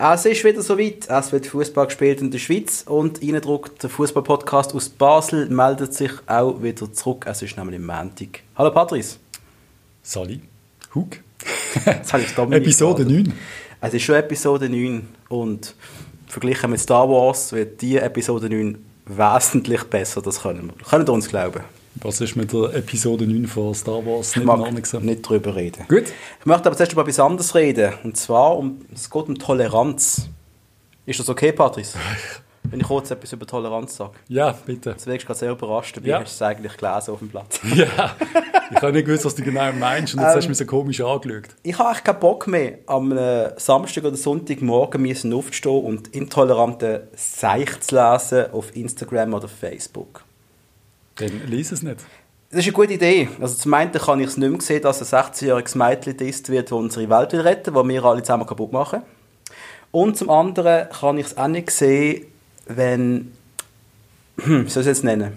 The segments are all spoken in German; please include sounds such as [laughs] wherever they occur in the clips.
Es ist wieder soweit. Es wird Fußball gespielt in der Schweiz und Eindruck, der Fußball-Podcast aus Basel meldet sich auch wieder zurück. Es ist nämlich Montag. Hallo Patrice. Sali. Hug. [laughs] Jetzt habe ich Dominik Episode geraten. 9. Es ist schon Episode 9 und verglichen mit Star Wars wird die Episode 9 wesentlich besser. Das können wir. Können wir uns glauben. Was ist mit der Episode 9 von Star Wars Ich nicht mag Ordnung gewesen? nicht darüber reden. Gut. Ich möchte aber zuerst über etwas anderes reden. Und zwar, um, es geht um Toleranz. Ist das okay, Patrice? [laughs] Wenn ich kurz etwas über Toleranz sage. Ja, bitte. Wirkst du gerade sehr überrascht, dabei Ja. hast du es eigentlich gelesen auf dem Platz. [laughs] Ja. Ich habe nicht gewusst, was du genau meinst und jetzt hast du mich so komisch angeschaut. Ich habe eigentlich keinen Bock mehr, am äh, Samstag oder Sonntagmorgen müssen aufzustehen und intolerante Seich zu lesen auf Instagram oder Facebook. Dann lies es nicht. Das ist eine gute Idee. Also zum einen kann ich es nicht mehr sehen, dass ein 16-jähriges Mädchen ist wird, das unsere Welt will retten will, die wir alle zusammen kaputt machen. Und zum anderen kann ich es auch nicht sehen, wenn... Hm, wie soll ich es jetzt nennen?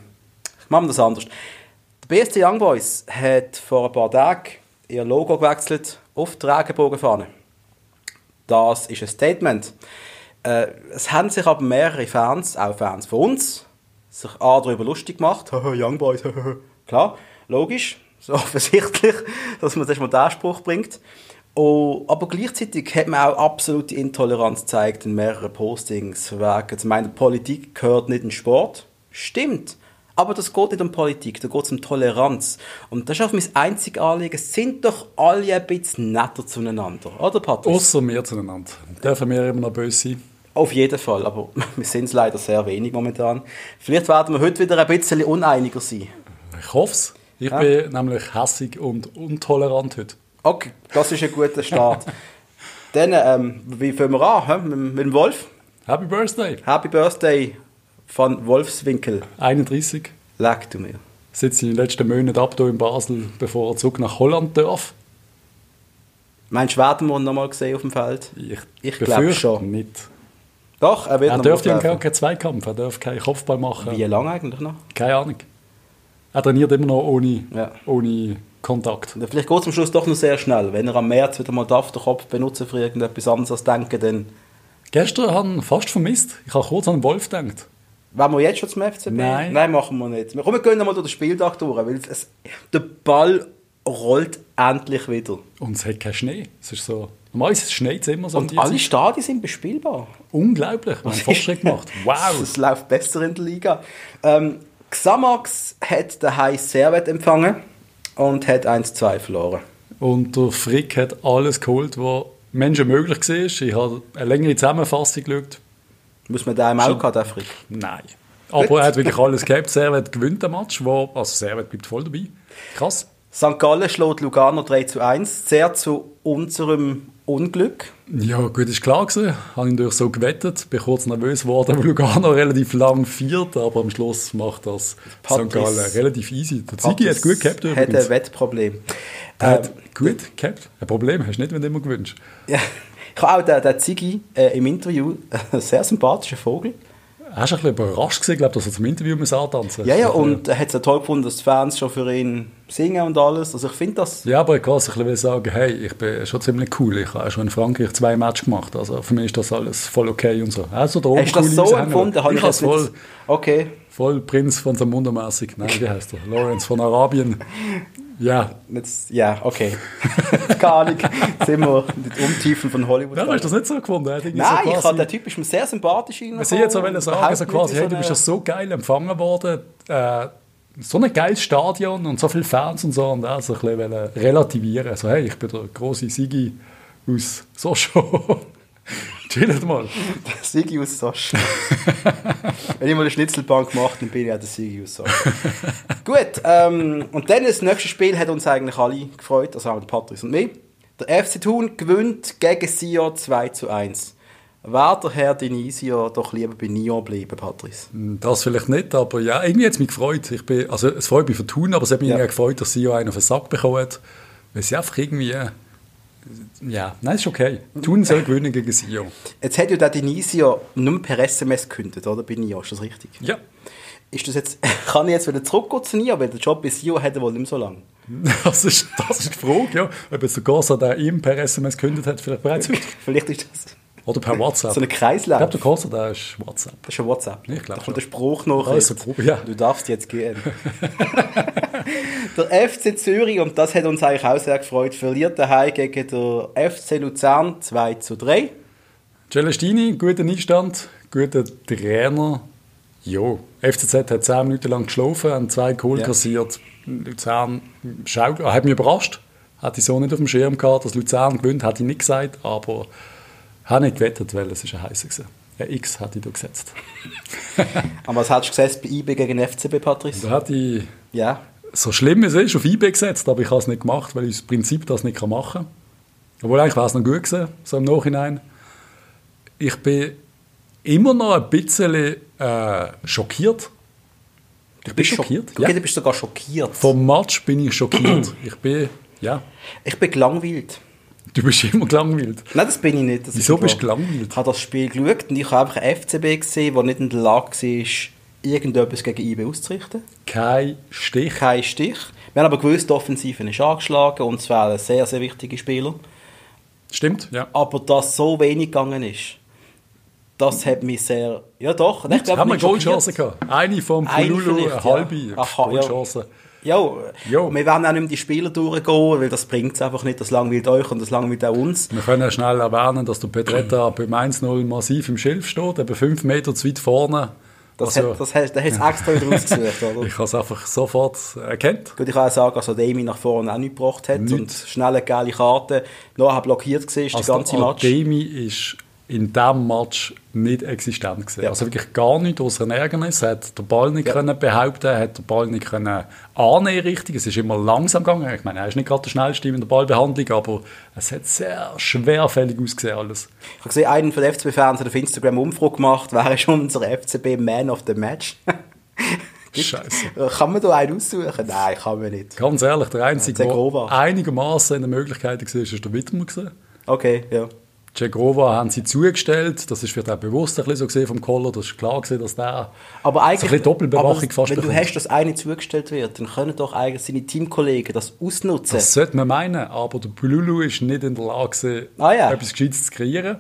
Ich mache das anders. Der BSC Young Boys hat vor ein paar Tagen ihr Logo gewechselt auf die Regenbogenfahne. Das ist ein Statement. Äh, es haben sich aber mehrere Fans, auch Fans von uns, sich A darüber lustig gemacht. Young Boys, klar, logisch, so [laughs] offensichtlich, dass man erstmal den Spruch bringt. Oh, aber gleichzeitig hat man auch absolute Intoleranz gezeigt in mehreren Postings. Wegen, ich meine, Politik gehört nicht in den Sport. Stimmt. Aber das geht nicht um Politik, da geht es um Toleranz. Und das ist auch mein einziges Anliegen. Sind doch alle ein bisschen netter zueinander, oder Patrick? Außer wir zueinander. Dürfen wir immer noch böse sein? Auf jeden Fall, aber [laughs] wir sind es leider sehr wenig momentan. Vielleicht werden wir heute wieder ein bisschen uneiniger sein. Ich hoffe es. Ich Ja. bin nämlich hässig und intolerant heute. Okay, das ist ein guter Start. [laughs] Dann, ähm, wie fangen wir an? hä? Mit, dem Wolf? Happy Birthday! Happy Birthday von Wolfswinkel. 31. Leg du mir. Sitzt in den letzten Monaten ab hier in Basel, bevor er zurück nach Holland darf. Meinst du, werden wir ihn nochmal gesehen auf dem Feld? Ich, Ich glaub befürchte schon. nicht. Doch, er wird Er dürfte ja keinen Zweikampf, er darf keinen Kopfball machen. Wie lange eigentlich noch? Keine Ahnung. Er trainiert immer noch ohne, Ja. ohne Kontakt. Und Vielleicht geht es am Schluss doch noch sehr schnell. Wenn er am März wieder mal darf, den Kopf benutzen für irgendetwas anderes als denken, dann... Gestern haben wir fast vermisst. Ich habe kurz an den Wolf gedacht. Wollen wir jetzt schon zum FCB? Nein. Nein, machen wir nicht. Wir, komm, wir gehen nochmal durch den Spieltag durch, weil es, der Ball rollt endlich wieder. Und es hat keinen Schnee. Es ist so. Normalerweise schneit es immer so. Und alle Zeit. Stadien sind bespielbar. Unglaublich. Wir haben Fortschritt gemacht. Wow. [laughs] Es läuft besser in der Liga. Ähm, Xamax hat daheim Servet empfangen und hat 1-2 verloren. Und der Frick hat alles geholt, was Menschen möglich war. Ich habe eine längere Zusammenfassung geschaut. Muss man da im Auge haben, der Frick? Nein. Aber er hat wirklich alles gehabt. Servet gewinnt den Match. Wo, also Servet bleibt voll dabei. Krass. St. Gallen schlägt Lugano 3 zu 1, sehr zu unserem Unglück. Ja, gut, ist klar gewesen. Habe ich natürlich so gewettet. Bin kurz nervös geworden, [laughs] weil Lugano relativ lang viert, aber am Schluss macht das Patrice- St. Gallen relativ easy. Der Ziggy hat gut gehabt Hat ein übrigens. Wettproblem. Er Ähm, hat gut gehabt. Ein Problem hast du nicht, wenn du immer gewünscht. ja, [laughs] ich habe auch den, den Ziggy äh, im Interview, [laughs] ein sehr sympathischer Vogel. Er war ein bisschen überrascht, gewesen, glaub, dass er zum Interview muss antanzen Ja, ja, und er hat es ja toll gefunden, dass die Fans schon für ihn singen und alles. Also ich finde das... Ja, aber ich kann ein bisschen sagen, hey, ich bin schon ziemlich cool. Ich habe schon in Frankreich zwei Matches gemacht. Also für mich ist das alles voll okay und so. Also da oben Hast du das so empfunden? Habe Ich habe voll, Okay. Voll Prinz von Samunda mäßig. Nein, wie heißt er? Lawrence von Arabien. Ja. Jetzt, ja, okay. Keine Ahnung. Jetzt sind wir in den Untiefen von Hollywood. Hast du das nicht so gefunden? Nein, so ich fand, der Typ ist mir sehr sympathisch Was ich jetzt auch sagen, so quasi, hey, du bist ja so geil empfangen worden, äh, so ein geiles Stadion und so viele Fans und so, und auch so ein bisschen relativieren. Also, hey, ich bin der große Sigi aus Sochaux. Chillt mal. Sigi aus Sosch. [laughs] Wenn ich mal eine Schnitzelbank mache, dann bin ich auch der Sigi aus Sosch. Gut, ähm, und dann das nächste Spiel hat uns eigentlich alle gefreut, also auch der Patrice und mich. Der FC Thun gewinnt gegen Sion 2 zu 1. Wäre der Herr Denisio doch lieber bei Nyon bleiben, Patrice? Das vielleicht nicht, aber ja, irgendwie hat es mich gefreut. Ich bin, also, es freut mich für Thun, aber es hat mich Ja. gefreut, dass sie ja einen auf den Sack bekommen hat. Weil sie einfach irgendwie. Ja, nein, ist okay. Thun soll gewinnen gegen Sion. Jetzt hat ja der Denisio nur per SMS gekündigt, oder? Bei Nyon, ist das richtig? Ja. Ist das jetzt, [laughs] kann ich jetzt wieder zurückgehen zu Nyon, weil der Job bei Sion hat er wohl nicht mehr so lange. [laughs] Das ist, das ist die Frage, ja. Ob jetzt der Gossa, der ihm per SMS gekündigt hat, vielleicht bereits [laughs] heute. Vielleicht ist das... Oder per WhatsApp. so eine Kreislauf. Ich glaube, der Koser, der ist WhatsApp. Das ist ein WhatsApp. Ich glaub da kommt der. Spruch noch. Also, ja. Du darfst jetzt gehen. [laughs] [laughs] der FC Zürich, und das hat uns eigentlich auch sehr gefreut, verliert daheim gegen den FC Luzern 2 zu 3. Celestini, guter Einstand, guter Trainer. Jo, FCZ hat 10 Minuten lang geschlafen, haben zwei Goal Ja. kassiert. Luzern schau, hat mich überrascht. Hatte ich so nicht auf dem Schirm gehabt, dass Luzern gewinnt, hätte ich nicht gesagt, aber habe nicht gewettet, weil es ist ein heißer gewesen. Ein X hatte ich da gesetzt. [laughs] Aber was hast du gesetzt bei IB gegen FCB, Patrice? Da hatte ich, Ja. so schlimm es ist, auf eBay gesetzt, aber ich habe es nicht gemacht, weil ich das Prinzip das nicht machen kann. Obwohl eigentlich war es noch gut gewesen, so im Nachhinein. Ich bin immer noch ein bisschen äh, schockiert. Ich bin Bist du schockiert. Okay, Ja. du bist sogar schockiert. Vom Match bin ich schockiert. [clears throat] ich bin, ja, Ich bin gelangweilt. Du bist immer gelangweilt. Nein, das bin ich nicht. Das Wieso ist bist du gelangweilt? Ich habe das Spiel geschaut und ich habe einfach einen FCB gesehen, der nicht in der Lage war, irgendetwas gegen IB auszurichten. Kein Stich. Kein Stich. Wir haben aber gewusst, die Offensive ist angeschlagen und zwar ein sehr, sehr wichtiger Spieler. Stimmt, ja. Aber dass so wenig gegangen ist, das hat mich sehr... Ja doch. Ich Jetzt glaub, haben wir. Goalchancen gehabt. Eine vom Pululu, eine halbe ja. Goalchance. Ja, Jo. wir werden auch nicht mehr die Spieler durchgehen, weil das bringt es einfach nicht. Das langweilt euch und das langweilt auch uns. Wir können ja schnell erwähnen, dass der Pedretta [clears throat] beim 1-0 massiv im Schilf steht, eben 5 Meter zu weit vorne. Das Also, hat, das hat, der hat es extra wieder [laughs] rausgesucht, oder? ich habe es einfach sofort erkannt. Gut, ich kann auch sagen, dass Ademi nach vorne auch nicht gebracht hat Nicht. und schnell eine geile Karte nachher blockiert war, die Also ganze Match. Ademi ist in diesem Match nicht existent gewesen. Ja. Also wirklich gar nicht außer ein Ärgernis. Er hat den Ball nicht Ja. können behaupten, er hat den Ball nicht können annehmen richtig. Es ist immer langsam gegangen. Ich meine, er ist nicht gerade der schnellste in der Ballbehandlung, aber es hat sehr schwerfällig ausgesehen alles. Ich habe gesehen, einen von den FCB-Fans hat auf Instagram eine Umfrage gemacht, wer ist unser FCB Man of the Match? [laughs] Scheiße. kann man da einen aussuchen? Nein, kann man nicht. Ganz ehrlich, der Einzige, der einigermaßen in der Möglichkeit war, ist der. Gewesen. Okay, ja. Cegrova haben sie zugestellt. Das ist vielleicht auch bewusst ein bisschen so gesehen vom Koller. Das ist klar gewesen, dass der Aber so ein eigentlich, bisschen Doppelbewachung aber fast wenn du bekommt. hast, dass eine zugestellt wird, dann können doch eigentlich seine Teamkollegen das ausnutzen. Das sollte man meinen, aber der Pululu ist nicht in der Lage, gewesen, Ah ja. etwas Gescheites zu kreieren.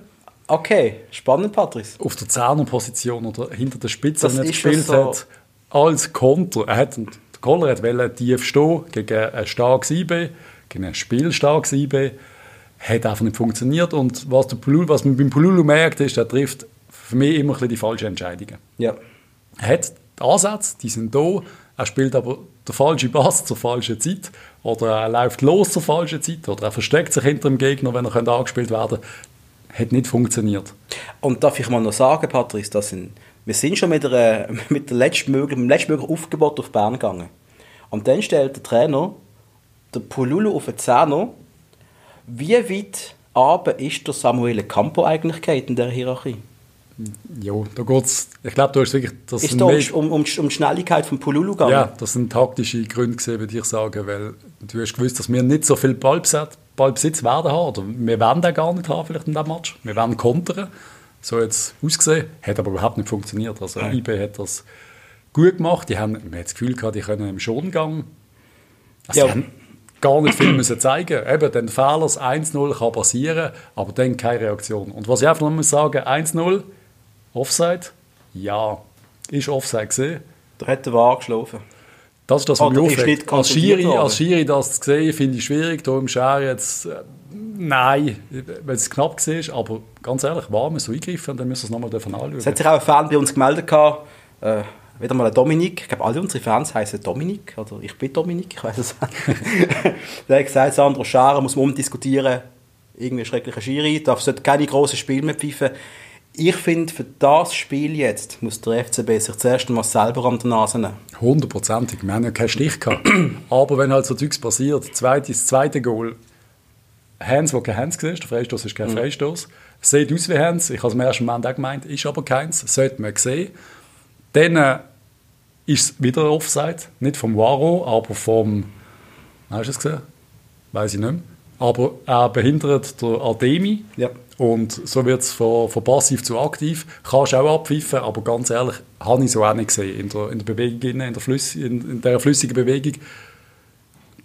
okay, spannend, Patrice. Auf der Zehnerposition oder hinter der Spitze, Das wenn er gespielt so. hat, als Konter. Er hat, der Koller hat wollte tief stehen gegen ein starkes IB, gegen ein spielstarkes IB. Hat einfach nicht funktioniert. Und was, der Pululu, was man beim Pululu merkt, ist, er trifft für mich immer ein bisschen die falschen Entscheidungen. Ja. Er hat die Ansätze, die sind da. Er spielt aber den falschen Pass zur falschen Zeit. Oder er läuft los zur falschen Zeit. Oder er versteckt sich hinter dem Gegner, wenn er könnte angespielt werden könnte. Hat nicht funktioniert. Und darf ich mal noch sagen, Patrice, das sind, wir sind schon mit, der, [laughs] mit, der letztmöglichen, dem letztmöglichen Aufgebot auf Bern gegangen. Und dann stellt der Trainer der Pululu auf den Zehner. Wie weit aber ist der Samuel Campo eigentlich in der Hierarchie? Ja, da geht's. Ich glaube, du hast wirklich. Das Ist da um, um, um, die Schnelligkeit von Pululu gegangen? ja, das sind taktische Gründe gewesen, würde ich sagen, weil du hast gewusst, dass wir nicht so viel Ballbesitz, Ballbesitz werden haben. Oder wir werden den gar nicht haben, vielleicht in diesem Match. Wir werden kontern. So jetzt ausgesehen. Hat aber überhaupt nicht funktioniert. Also IB hat das gut gemacht. Die haben, man hat das Gefühl gehabt, die können im Schongang. Also Ja. haben gar nicht viel müssen zeigen. Eben, den Fehler, das 1-0 kann passieren, aber dann keine Reaktion. Und was ich einfach noch muss sagen, 1-0, Offside, ja, ist Offside gesehen. Da hat der Wahr geschlafen. Das ist das, was Oder mich ist aufregt. Als Schiri, als Schiri das zu sehen, finde ich schwierig. Da im Schär jetzt, äh, nein, weil es knapp war. Aber ganz ehrlich, war wir so eingreifen, dann müssen wir es nochmal davon anschauen. Es hat sich auch ein Fan bei uns gemeldet. Gehabt, äh, wieder mal ein Dominik. Ich glaube, alle unsere Fans heißen Dominik. Oder ich bin Dominik, ich weiß es nicht. [laughs] Der hat gesagt, Sandro Schara muss man umdiskutieren. Irgendwie schrecklicher Schiri. Darf sollte keine grossen Spiele mehr pfeifen. Ich finde, für das Spiel jetzt muss der FCB sich zuerst einmal selber an der Nase nehmen. Hundertprozentig. Wir haben ja keinen Stich gehabt. [clears throat] Aber wenn halt so Zeugs passiert, zweites, zweite Goal, Hands, wo kein Hands war, der Freistoß ist kein Freistoß. Sieht aus wie Hands, ich habe es im ersten Moment auch gemeint, ist aber keins, sollte man sehen. Dann äh, ist es wieder Offside, nicht vom Waro, aber vom, hast du es gesehen? Weiß ich nicht mehr. Aber er behindert der Ademi. Ja. Und so wird es von, von passiv zu aktiv. Kannst auch abpfeifen, aber ganz ehrlich, habe ich so auch nicht gesehen. In der, in der Bewegung, in der, Flüss, in, in der flüssigen Bewegung.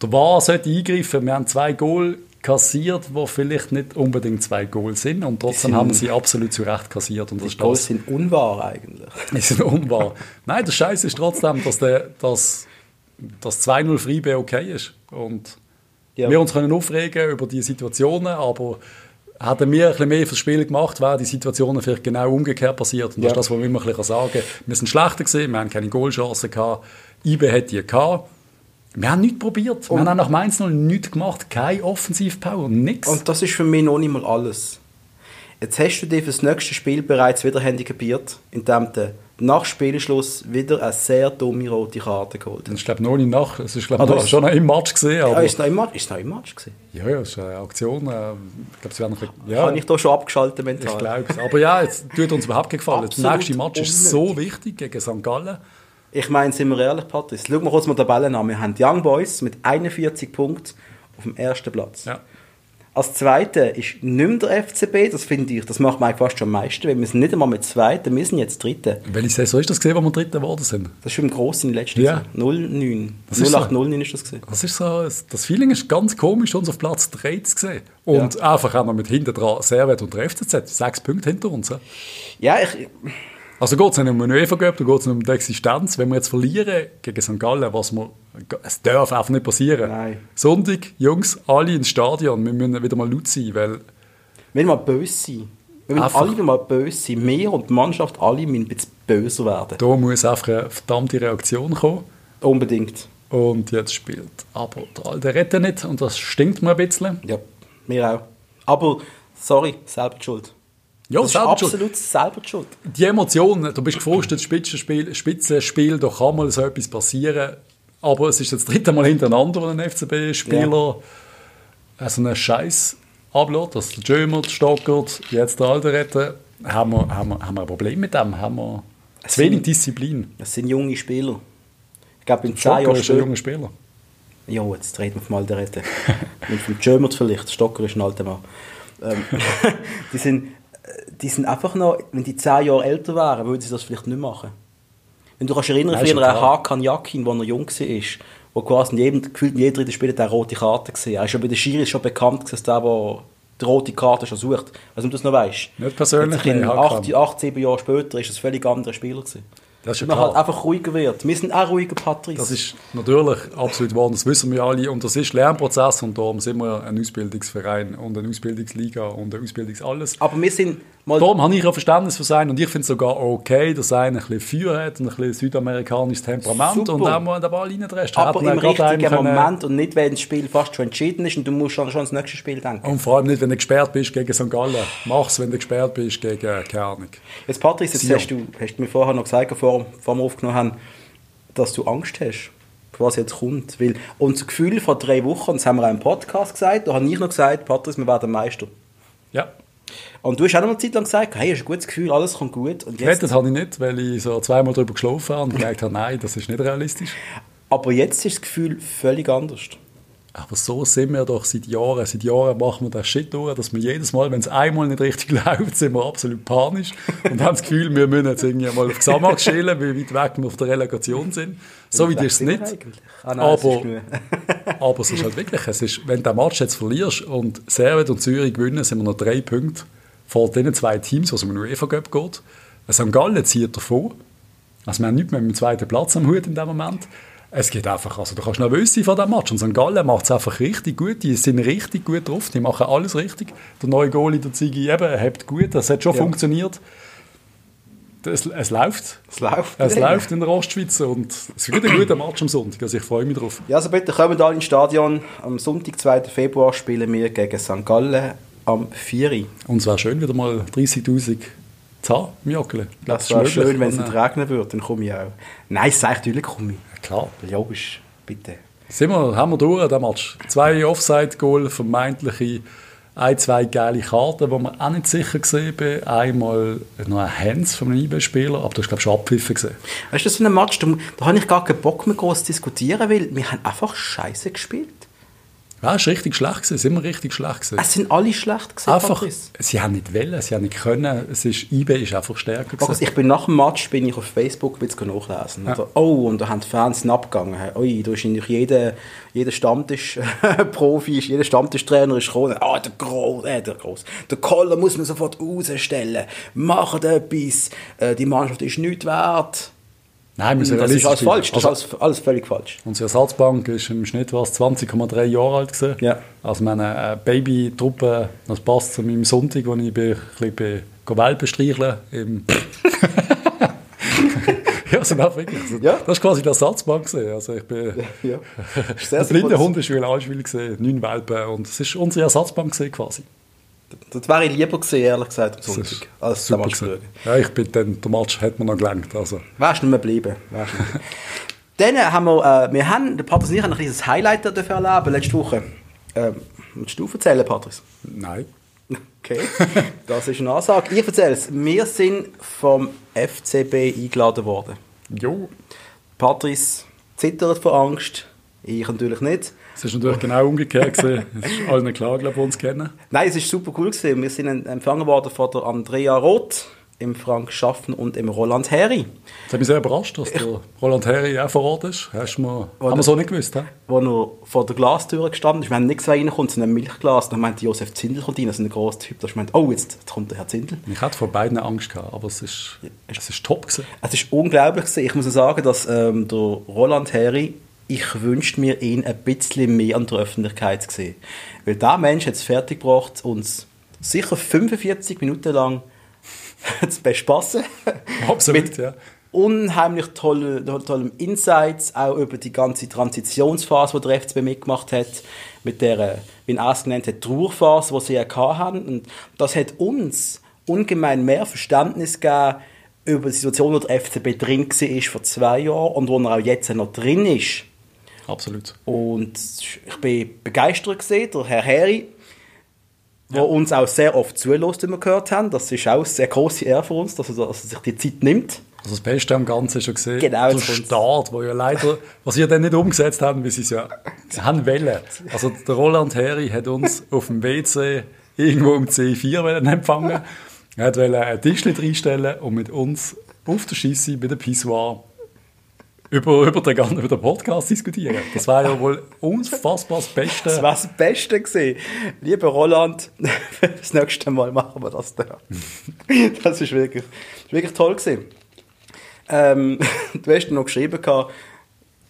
Der VAR sollte eingreifen. Wir haben zwei Goal kassiert, wo vielleicht nicht unbedingt zwei Goals sind und trotzdem haben sie absolut zu Recht kassiert. Und die Goals sind unwahr eigentlich. [laughs] Die sind unwahr. Nein, das Scheiße ist trotzdem, dass der, dass, das 2-0 Freibe okay ist. Und ja. wir uns können aufregen über die Situationen, aber hätten wir ein bisschen mehr fürs Spiel gemacht, wären die Situationen vielleicht genau umgekehrt passiert. Und das ist das, was wir immer ein bisschen sagen. Wir sind schlechter gewesen, wir haben keine Goalchancen gehabt, IB hätte die gehabt. Wir haben nichts probiert. Und wir haben auch nach Mainz 0 nichts gemacht. Keine Offensivpower, nichts. Und das ist für mich noch nicht mal alles. Jetzt hast du dich für das nächste Spiel bereits wieder handicapiert, indem du nach Spielschluss wieder eine sehr dumme rote Karte geholt hast. Das ist glaube noch nicht nach. Es ist glaube ah, schon noch im Match gesehen. Aber ja, ist noch im Match, ist noch im Match gesehen. Ja, ja, es ist eine Aktion. Äh, ich glaube, sie werden noch, ja. Habe ich da schon abgeschaltet mental. Ich glaube es. Aber ja, jetzt tut uns überhaupt gefallen. Das nächste Match ist so wichtig gegen St. Gallen. Ich meine, sind wir ehrlich, Patrice, schau mal kurz mal die Tabellen an. Wir haben die Young Boys mit 41 Punkten auf dem ersten Platz. Ja. Als Zweiter ist nicht mehr der FCB, das finde ich, das macht mich fast schon am meisten, weil wir sind nicht einmal mit Zweiten, wir sind jetzt Dritte. Welche Saison ist das gesehen, wo wir Dritte geworden sind? Das ist schon im Grossen in letzter ja. Saison. 09. 0809 ist das gesehen. Das ist so, das Feeling ist ganz komisch, uns auf Platz 3 zu sehen. Und ja. einfach auch noch mit hinten dran Servet und der FCZ, sechs Punkte hinter uns. Ja, ich also geht es nicht um einen UEFA da geht es um die Existenz. Wenn wir jetzt verlieren gegen St. Gallen, was wir, es darf einfach nicht passieren. Nein. Sonntag, Jungs, alle ins Stadion, wir müssen wieder mal laut sein, weil... Wir müssen mal böse sein. Wir müssen alle mal böse sein. Wir und die Mannschaft, alle müssen ein bisschen böser werden. Da muss einfach eine verdammte Reaktion kommen. Unbedingt. Und jetzt spielt aber der Alte Retter nicht und das stinkt mir ein bisschen. Ja, mir auch. Aber, sorry, selbst schuld. Ja, das ist absolut selber schuld. Die Emotionen, du bist gefrustet, Spitzenspiel, Spitzenspiel, da kann mal so etwas passieren. Aber es ist jetzt das dritte Mal hintereinander, wo ein FCB-Spieler ja. also einen Scheiß ablässt, dass der Jömer, Stockert, jetzt der Alderette, haben wir, haben, wir, haben wir ein Problem mit dem, haben wir es zu wenig sind, Disziplin. Das sind junge Spieler. Ich glaube, in zehn Jahren... ist ein junger Spieler. Ja, jetzt reden wir vom Alderette. Mit dem Jömer vielleicht, Stocker ist ein alter Mann. Ähm, [laughs] die sind die sind einfach noch, wenn die zehn Jahre älter wären, würden sie das vielleicht nicht machen. Wenn du dich erinnern kannst, früher an Hakan Yakin, als er jung war, wo quasi in jedem, gefühlt in jedem dritten Spiel eine rote Karte gesehen. Er ist schon bei den Schiris schon bekannt, dass der, der die rote Karte schon sucht. Also, du das noch weißt. Nicht persönlich. In acht, acht, sieben Jahre später ist es ein völlig anderer Spieler gewesen. Das ist man halt einfach ruhiger wird. Wir sind auch ruhiger, Patrice. Das ist natürlich absolut wahr, das wissen wir alle. Und das ist Lernprozess und darum sind wir ein Ausbildungsverein und eine Ausbildungsliga und eine Ausbildungs alles. Aber wir sind mal... Darum habe ich auch Verständnis für sein und ich finde es sogar okay, dass einer ein bisschen Feuer hat und ein bisschen südamerikanisches Temperament Super. und auch mal den Ball reindrescht. Aber im richtigen Moment und nicht, wenn das Spiel fast schon entschieden ist und du musst schon, schon ans nächste Spiel denken. Und vor allem nicht, wenn du gesperrt bist gegen St. Gallen. Mach es, wenn du gesperrt bist gegen, keine Ahnung. Jetzt Patrice, jetzt hast du, hast du mir vorher noch gesagt, vor, vor wir aufgenommen haben, dass du Angst hast was jetzt kommt. Weil unser Gefühl vor drei Wochen, das haben wir auch im Podcast gesagt, da habe ich noch gesagt, Patrice, wir werden Meister. Ja. Und du hast auch noch eine Zeit lang gesagt, hey, hast ein gutes Gefühl, alles kommt gut. Und jetzt... das habe ich nicht, weil ich so zweimal darüber geschlafen habe und [laughs] gemerkt habe, nein, das ist nicht realistisch. Aber jetzt ist das Gefühl völlig anders. Aber so sind wir doch seit Jahren. Seit Jahren machen wir das Shit durch, dass wir jedes Mal, wenn es einmal nicht richtig [laughs] läuft, sind wir absolut panisch und haben das Gefühl, wir müssen jetzt irgendwie mal auf Gesamtmarkt schälen, wie weit weg wir auf der Relegation sind. So wie das ist es nicht. Ah, nein, aber, [laughs] aber es ist halt wirklich, es ist, wenn du den Match jetzt verlierst und Servet und Zürich gewinnen, sind wir noch drei Punkte vor den zwei Teams, was um den UEFA Cup geht. St. Gallen zieht davon. Also wir haben nicht mehr mit dem zweiten Platz am Hut in dem Moment. Es geht einfach, also du kannst nervös sein vor dem Match. Und St. Gallen macht es einfach richtig gut. Die sind richtig gut drauf. Die machen alles richtig. Der neue Goalie, der Ziggy, eben, hat gut. Das hat schon ja. funktioniert. Es, es, läuft. Es läuft. Es läuft in der Ostschweiz und es wird ein guter Match am Sonntag. Also ich freue mich drauf. Ja, also bitte kommen alle ins Stadion. Am Sonntag, 2. Februar, spielen wir gegen St. Gallen am 4. Und es wäre schön, wieder mal 30'000 zu haben im Joggeli. Das wäre schön, wenn es nicht regnen würde, dann komme ich auch. Nein, sag natürlich komme ich. Klar. Logisch, bitte. Sind wir, haben wir durch, den Match. Zwei Offside-Goal, vermeintliche ein, zwei geile Karten, die man auch nicht sicher gesehen. Einmal noch ein Hands von einem IB-Spieler, aber du hast, glaube ich, schon abpfiffen gesehen. Weißt du, so ein Match, da, da habe ich gar keinen Bock mehr groß zu diskutieren, weil wir haben einfach scheiße gespielt. Ja, es war richtig schlecht. Es sind immer richtig schlecht. Gewesen. Es sind alle schlecht gewesen, Einfach, Patrice. sie haben nicht wollen, sie haben nicht können. Es ist, IB ist einfach stärker gewesen. ich bin nach dem Match bin ich auf Facebook bisschen nachlesen. Oder, oh, und da haben die Fans abgegangen. Ui, da ist eigentlich jeder, jeder Stammtisch-Profi, [laughs] jeder Stammtischtrainer ist gekommen. Ah, der Groß, äh, der Groß. Der Koller muss man sofort rausstellen. Macht etwas. Äh, die Mannschaft ist nichts wert. Nein, wir sind Das ist alles falsch. Das ist Also, alles, alles völlig falsch. Unsere Ersatzbank ist im Schnitt was 20,3 Jahre alt gewesen. Ja. Also meine Babytruppe, das passt zu meinem Sonntag, wo ich bin, ein bisschen Welpen streicheln im [laughs] Ja, sind auch wirklich. Also, Ja. Das war quasi die Ersatzbank. gewesen. Also ich bin Ja. Ist [laughs] sehr, der sehr blinde gut. Hund ist wie ein Anspiel gesehen, neun Welpen und es ist unsere Ersatzbank gewesen, quasi. Das wäre ich lieber gesehen, ehrlich gesagt, am Sonntag. Als den super Match gewesen. schauen. Ja, ich bin dann, der Match hat mir noch gelangt. Also. Wärst du nicht mehr. Wärst nicht mehr. [laughs] Dann haben wir, äh, wir haben, der Patrice und ich haben ein kleines Highlight da dürfen erleben letzte Woche. Ähm, willst du erzählen, Patrice? Nein. Okay, das ist eine Ansage. Ich erzähle es. Wir sind vom FCB eingeladen worden. Jo. Patrice zittert vor Angst. Ich natürlich nicht. Es ist natürlich genau umgekehrt gewesen. Es ist allen klar, glaube ich, uns kennen. Nein, es war super cool. Gewesen. Wir sind empfangen worden von der Andrea Roth, im Frank Schaffen und im Roland Heri. Das hat mich sehr überrascht, dass der Roland Herri auch vor Ort ist. Hast du mal, haben wir so nicht gewusst. He? wo er vor der Glastür gestanden ist. Wir haben nicht gesehen, reinkommt, sondern ein Milchglas. Dann meinte Josef Zindel kommt rein, das ist ein grosser Typ. Da meinte, oh, jetzt, jetzt kommt der Herr Zindel. Ich hatte vor beiden Angst gehabt, aber es ist, es ist top gewesen. Es ist unglaublich. gewesen. Ich muss sagen, dass ähm, der Roland Heri, ich wünschte mir, ihn ein bisschen mehr an der Öffentlichkeit zu sehen. Weil der Mensch hat es fertiggebracht, uns sicher 45 Minuten lang [laughs] zu bespassen. Absolut, Mit ja. unheimlich tolle, tollen Insights, auch über die ganze Transitionsphase, die der FCB mitgemacht hat, mit der, äh, wie er es genannt hat, Trauerphase, die sie ja haben. Und das hat uns ungemein mehr Verständnis gegeben über die Situation, wo der FCB drin war vor zwei Jahren und wo er auch jetzt noch drin ist. Absolut. Und ich bin begeistert gesehen, der Herr Heri, der uns auch sehr oft zulässt, wie wir gehört haben. Das ist auch eine sehr große Ehre für uns, dass er, dass er sich die Zeit nimmt. Also das Beste am Ganzen ist schon gesehen, Genau, der. Start, wo ja leider, was wir dann nicht umgesetzt haben, wie sie es ja haben wollen. Also der Roland Heri hat uns auf dem WC irgendwo um C4 wollen empfangen. Er wollte einen Tisch reinstellen und mit uns auf der Scheisse bei der Pissoir über, über, den, ganzen- über den Podcast diskutieren. Das war ja wohl unfassbar das Beste. Das war das Beste gesehen. Lieber Roland, [laughs] das nächste Mal machen wir das da. [laughs] Das ist wirklich, das ist wirklich toll gesehen. Ähm, [laughs] du hast noch geschrieben, gehabt,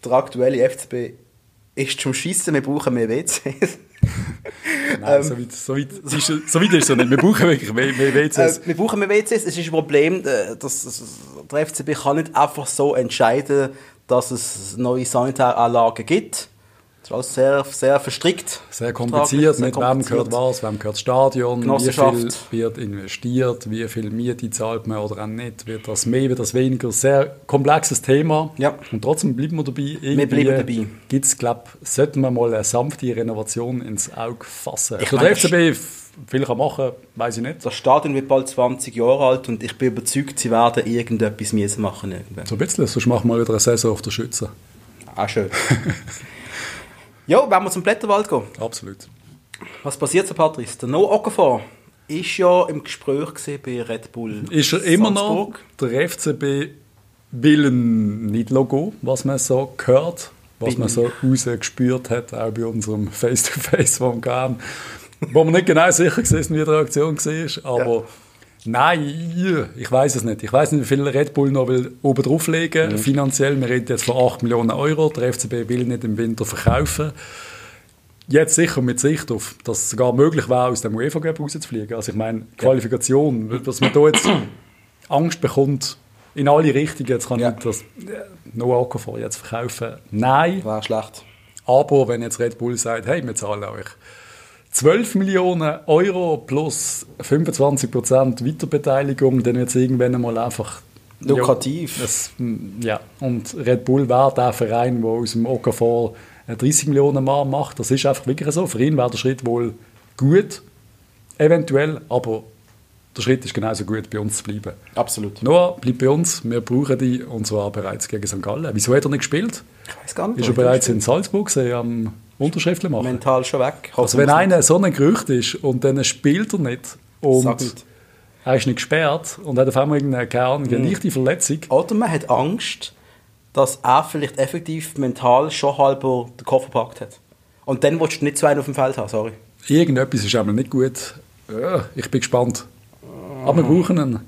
der aktuelle FCB ist zum Schießen, wir brauchen mehr WCs. Nein, so, weit, so, weit, so weit ist es noch nicht. Wir brauchen wirklich mehr, mehr Äh, WCs. wir brauchen mehr WCs. Es ist ein Problem, äh, dass dass der FCB kann nicht einfach so entscheiden, dass es neue Sanitäranlagen gibt. Das ist alles sehr, sehr verstrickt. Sehr kompliziert, Sehr mit wem gehört was, wem gehört das Stadion, wie viel wird investiert, wie viel Miete zahlt man oder auch nicht, wird das mehr, wird das weniger, sehr komplexes Thema. Ja. Und trotzdem bleiben wir dabei. Irgendwie bleiben dabei. Gibt es, glaube sollten wir mal eine sanfte Renovation ins Auge fassen. Ich der FCB viel kann machen, weiß ich nicht. Das Stadion wird bald 20 Jahre alt und ich bin überzeugt, sie werden irgendetwas müssen machen irgendwann. So ein bisschen, sonst machen wir wieder eine Saison auf der Schütze. Ah, schön. [laughs] ja, wenn wir zum Blätterwald gehen. Absolut. Was passiert so, Patrice? Der No Okafor ist ja im Gespräch bei Red Bull. Ist er immer noch Salzburg. der FCB Willen nicht Logo, was man so gehört, was Bin- man so rausgespürt hat, auch bei unserem Face-to-Face, wir gaben, wo man nicht genau sicher gewesen, wie die Reaktion war, aber nein, ich weiß es nicht. Ich weiß nicht, wie viel Red Bull noch will oben drauflegen Mhm. finanziell. Wir reden jetzt von 8 Millionen Euro. Der FCB will nicht im Winter verkaufen. Jetzt sicher mit Sicht auf, dass es sogar möglich wäre, aus dem UEFA-Cup rauszufliegen. Also ich meine, Qualifikation, dass man da jetzt Angst bekommt in alle Richtungen, jetzt kann Ja. ich das äh, Noah Okafor jetzt verkaufen. Nein, War schlecht. aber wenn jetzt Red Bull sagt, hey, wir zahlen euch 12 Millionen Euro plus 25% Weiterbeteiligung, dann wird es irgendwann einmal einfach Lukrativ. Ja, das, mm, ja. Und Red Bull wäre der Verein, der aus dem Okafor 30 Millionen Mal macht. Das ist einfach wirklich so. Für ihn wäre der Schritt wohl gut, eventuell, aber der Schritt ist genauso gut, bei uns zu bleiben. Absolut. Noah, bleib bei uns, wir brauchen dich, und zwar bereits gegen St. Gallen. Wieso hat er nicht gespielt? Ich weiß gar nicht. Ist er bereits in Salzburg gewesen, am Unterschriften machen. Mental schon weg. Also wenn einer so ein Gerücht ist und dann spielt er nicht und er ist nicht gesperrt und hat auf einmal irgendeine, keine Ahnung, eine mhm. leichte Verletzung. Oder man hat Angst, dass er vielleicht effektiv mental schon halber den Koffer gepackt hat. Und dann willst du nicht zwei auf dem Feld haben, sorry. Irgendetwas ist aber nicht gut. Ja, ich bin gespannt. Aber wir brauchen ihn.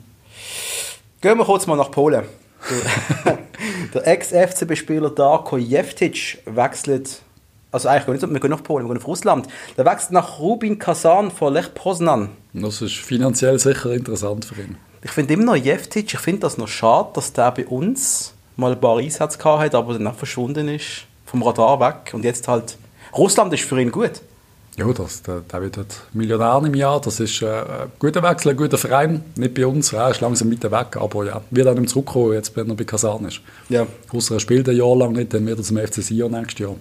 Gehen wir kurz mal nach Polen. [laughs] der [laughs] Ex-FCB-Spieler Darko Jeftic wechselt, also eigentlich nicht, wir gehen nach Polen, wir gehen nach Russland. Der wechselt nach Rubin Kazan von Lech Poznan. Das ist finanziell sicher interessant für ihn. Ich finde immer noch Jeftic, ich finde das noch schade, dass der bei uns mal ein paar Einsätze hat, aber dann verschwunden ist, vom Radar weg. Und jetzt halt, Russland ist für ihn gut. Ja, das, der, der wird Millionär im Jahr. Das ist äh, ein guter Wechsel, ein guter Verein. Nicht bei uns, er ist langsam mit weg, aber ja, wird nicht zurückkommen, jetzt, wenn er bei Kasan ist. Ja. Ausser er spielt ein Jahr lang nicht, dann wird er zum FC Sion nächstes Jahr.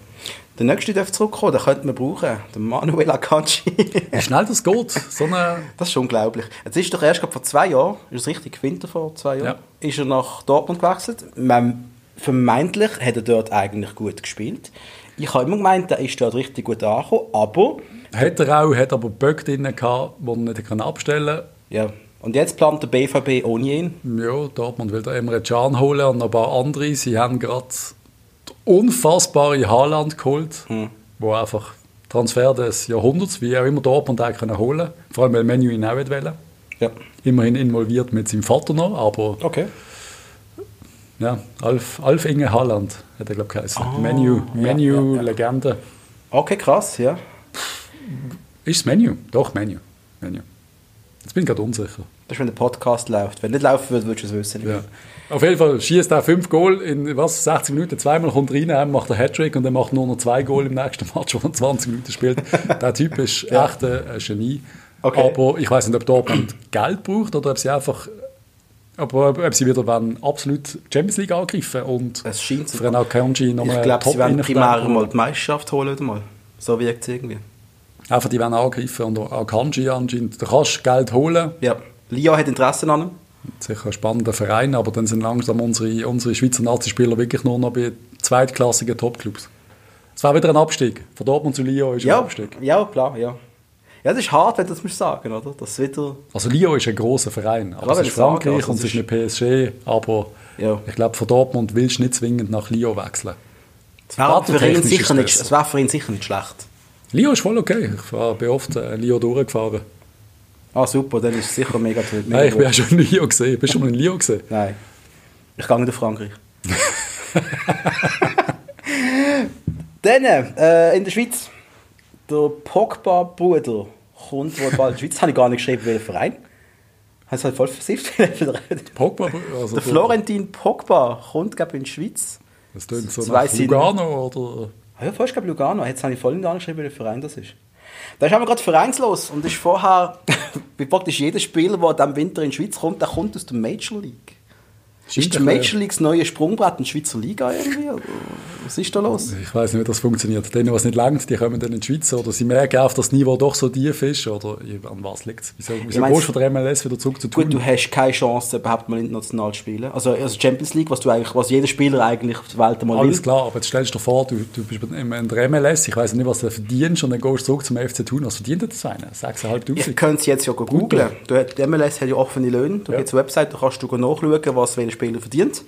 Der nächste darf zurückkommen, den könnte man brauchen. Der Manuel Akanji. [laughs] Wie schnell das geht. So eine das ist unglaublich. Jetzt ist doch erst vor zwei Jahren, ist es richtig, Winter vor zwei Jahren, ja. ist er nach Dortmund gewechselt. Man, vermeintlich hat er dort eigentlich gut gespielt. Ich habe immer gemeint, er ist dort richtig gut angekommen, aber... Hat er auch, hat aber Böck drin gehabt, die er nicht abstellen kann. Ja, und jetzt plant der BVB ohne ihn? Ja, Dortmund will da Emre Can holen und ein paar andere. Sie haben gerade unfassbare Haaland geholt, hm. wo einfach Transfer des Jahrhunderts, wie auch immer Dortmund auch können holen Vor allem, weil Menu ihn auch wollen. Ja. Immerhin involviert mit seinem Vater noch, aber... Okay. Ja, Alf, Alf Inge Haaland hat er, glaube ich, geheißen. Oh, Menu, Menu ja, ja, Legende. Okay, krass, ja. Ist es Menu? Doch, Menu. Menu. Jetzt bin ich gerade unsicher. Das ist, wenn der Podcast läuft. Wenn nicht laufen würde, würdest du es wissen. Ja. Auf jeden Fall schießt er fünf Goal in was, 60 Minuten, zweimal kommt rein, macht einen Hattrick und dann macht nur noch zwei Goal im nächsten [laughs] Match, wo er 20 Minuten spielt. der Typ ist echt ein Genie. Okay. Aber ich weiß nicht, ob Dortmund Geld braucht oder ob sie einfach aber ob sie wieder wollen, absolut Champions League angreifen und es scheint für einen Akanji nochmal Ich glaube, sie werden primär mal die Meisterschaft holen oder mal. So wirkt es irgendwie. Einfach, die werden angreifen und Akanji anscheinend. Du kannst Geld holen. Ja, Lyon hat Interesse an ihm. Sicher ein spannender Verein, aber dann sind langsam unsere, unsere Schweizer Nazi-Spieler wirklich nur noch bei zweitklassigen Topclubs. Es war wieder ein Abstieg. Von Dortmund zu Lyon ist ja, ein Abstieg. Ja, klar, ja. Ja, das ist hart, wenn du das musst sagen, oder? Das wieder also Lyon ist ein großer Verein. Aber es ist Frankreich also und es ist eine PSG, aber ja. ich glaube, von Dortmund willst du nicht zwingend nach Lyon wechseln. Es wäre für, ihn sicher nicht, wär für ihn sicher nicht schlecht. Lyon ist voll okay. Ich bin oft äh, Lyon durchgefahren. Ah, super, dann ist es sicher mega toll. Nein, ich bin ja schon in Lyon gesehen. Bist du schon mal in Lyon gesehen? [laughs] Nein. Ich gehe nicht nach Frankreich. [laughs] dann, äh, in der Schweiz, der Pogba-Bruder kommt wohl bald in die Schweiz. habe ich gar nicht geschrieben, welcher Verein. Hast halt voll versifft. [laughs] Pogba? Also der Florentin Pogba kommt, glaube in die Schweiz. Das klingt so nach Lugano, oder? Ah ja, fast, glaube Lugano. Jetzt habe ich voll nicht angeschrieben, welcher Verein das ist. Da ist aber gerade vereinslos und ist vorher, [laughs] wie praktisch jeder Spieler, der am Winter in die Schweiz kommt, der kommt aus der Major League. Ist die Major League das neue Sprungbrett in der Schweizer Liga irgendwie? Was ist da los? Ich weiß nicht, wie das funktioniert. Denen, was nicht langt, die kommen dann in die Schweiz oder sie merken auf, dass das Niveau doch so tief ist oder an was liegt es? Wieso, wieso gehst du von der MLS wieder zurück zu tun? Gut, du hast keine Chance, überhaupt mal international zu spielen. Also, also Champions League, was, du eigentlich, was jeder Spieler eigentlich auf der Welt mal Alles will. klar, aber jetzt stellst du dir vor, du, du bist in der MLS, ich weiß nicht, was du verdienst und dann gehst du zurück zum FC Thun. Was verdient das einer? 6'500? Ich könnte es jetzt ja googeln. Die MLS hat ja offene Löhne. Du ja. gehst zur Website, da kannst du nachschauen, was welcher Spieler verdient.